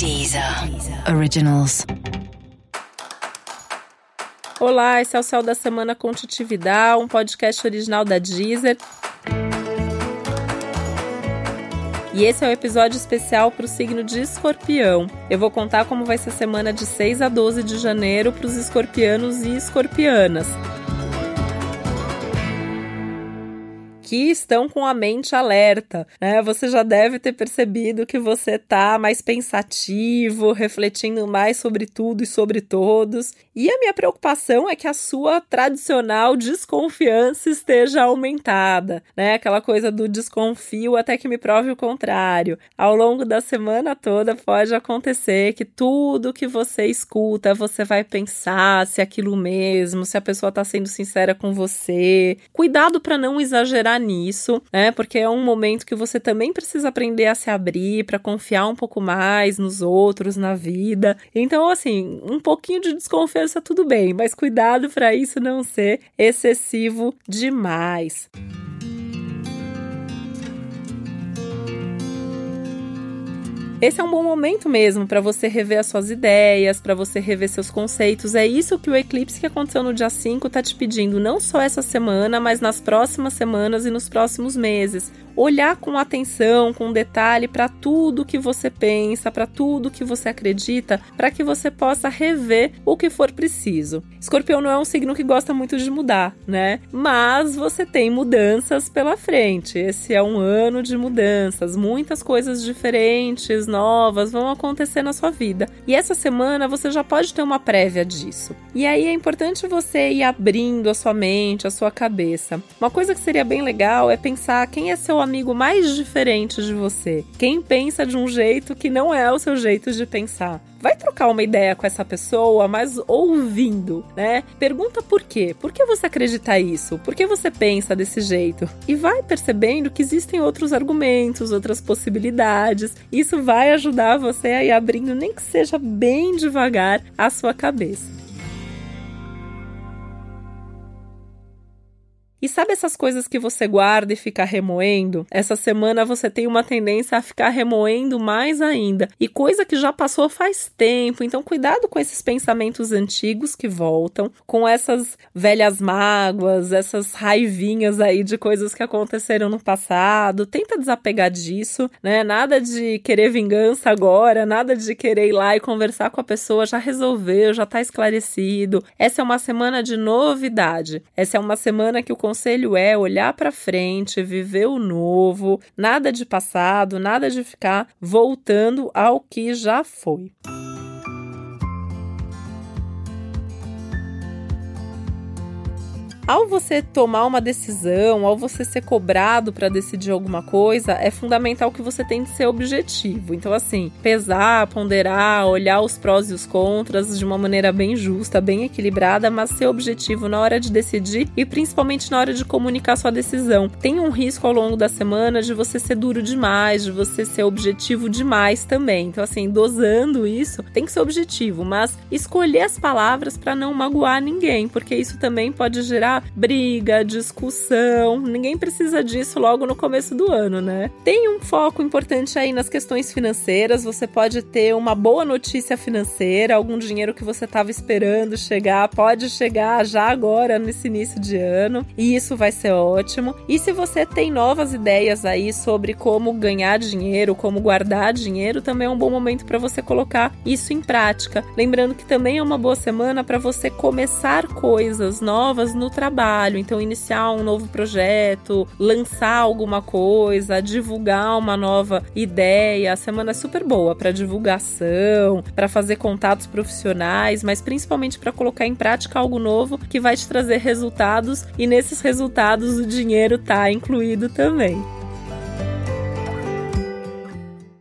Deezer Originals. Olá, esse é o Céu da Semana com um podcast original da Deezer. E esse é o um episódio especial para o signo de Escorpião. Eu vou contar como vai ser a semana de 6 a 12 de janeiro para os escorpianos e escorpianas. Estão com a mente alerta, né? Você já deve ter percebido que você tá mais pensativo, refletindo mais sobre tudo e sobre todos. E a minha preocupação é que a sua tradicional desconfiança esteja aumentada, né? Aquela coisa do desconfio até que me prove o contrário. Ao longo da semana toda pode acontecer que tudo que você escuta, você vai pensar se é aquilo mesmo, se a pessoa tá sendo sincera com você. Cuidado para não exagerar nisso, né? Porque é um momento que você também precisa aprender a se abrir, para confiar um pouco mais nos outros, na vida. Então, assim, um pouquinho de desconfiança tudo bem, mas cuidado para isso não ser excessivo demais. Esse é um bom momento mesmo para você rever as suas ideias, para você rever seus conceitos. É isso que o eclipse que aconteceu no dia 5 está te pedindo, não só essa semana, mas nas próximas semanas e nos próximos meses olhar com atenção, com detalhe para tudo que você pensa, para tudo que você acredita, para que você possa rever o que for preciso. Escorpião não é um signo que gosta muito de mudar, né? Mas você tem mudanças pela frente. Esse é um ano de mudanças, muitas coisas diferentes, novas vão acontecer na sua vida. E essa semana você já pode ter uma prévia disso. E aí é importante você ir abrindo a sua mente, a sua cabeça. Uma coisa que seria bem legal é pensar quem é seu amigo mais diferente de você. Quem pensa de um jeito que não é o seu jeito de pensar. Vai trocar uma ideia com essa pessoa, mas ouvindo, né? Pergunta por quê? Por que você acredita isso? Por que você pensa desse jeito? E vai percebendo que existem outros argumentos, outras possibilidades. Isso vai ajudar você a ir abrindo, nem que seja bem devagar, a sua cabeça. E sabe essas coisas que você guarda e fica remoendo? Essa semana você tem uma tendência a ficar remoendo mais ainda. E coisa que já passou faz tempo. Então, cuidado com esses pensamentos antigos que voltam, com essas velhas mágoas, essas raivinhas aí de coisas que aconteceram no passado. Tenta desapegar disso, né? Nada de querer vingança agora, nada de querer ir lá e conversar com a pessoa. Já resolveu, já tá esclarecido. Essa é uma semana de novidade. Essa é uma semana que o conselho é olhar para frente, viver o novo, nada de passado, nada de ficar voltando ao que já foi. Ao você tomar uma decisão, ao você ser cobrado para decidir alguma coisa, é fundamental que você tenha que ser objetivo. Então, assim, pesar, ponderar, olhar os prós e os contras de uma maneira bem justa, bem equilibrada, mas ser objetivo na hora de decidir e principalmente na hora de comunicar sua decisão. Tem um risco ao longo da semana de você ser duro demais, de você ser objetivo demais também. Então, assim, dosando isso, tem que ser objetivo, mas escolher as palavras para não magoar ninguém, porque isso também pode gerar briga, discussão. Ninguém precisa disso logo no começo do ano, né? Tem um foco importante aí nas questões financeiras. Você pode ter uma boa notícia financeira, algum dinheiro que você estava esperando chegar, pode chegar já agora nesse início de ano, e isso vai ser ótimo. E se você tem novas ideias aí sobre como ganhar dinheiro, como guardar dinheiro, também é um bom momento para você colocar isso em prática. Lembrando que também é uma boa semana para você começar coisas novas no trabalho trabalho, então iniciar um novo projeto, lançar alguma coisa, divulgar uma nova ideia. A semana é super boa para divulgação, para fazer contatos profissionais, mas principalmente para colocar em prática algo novo que vai te trazer resultados e nesses resultados o dinheiro tá incluído também.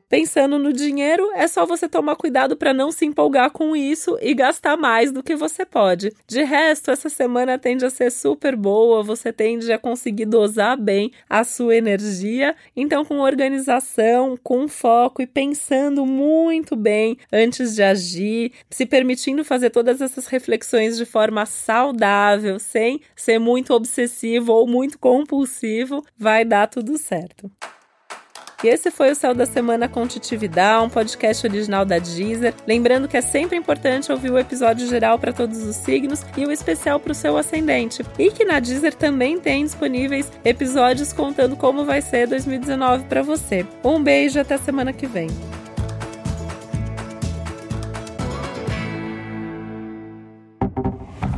Pensando no dinheiro, é só você tomar cuidado para não se empolgar com isso e gastar mais do que você pode. De resto, essa semana tende a ser super boa, você tende a conseguir dosar bem a sua energia. Então, com organização, com foco e pensando muito bem antes de agir, se permitindo fazer todas essas reflexões de forma saudável, sem ser muito obsessivo ou muito compulsivo, vai dar tudo certo. E esse foi o Céu da Semana com Titividade, um podcast original da Deezer. Lembrando que é sempre importante ouvir o episódio geral para todos os signos e o especial para o seu ascendente. E que na Deezer também tem disponíveis episódios contando como vai ser 2019 para você. Um beijo até semana que vem.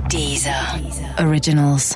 Deezer. Originals.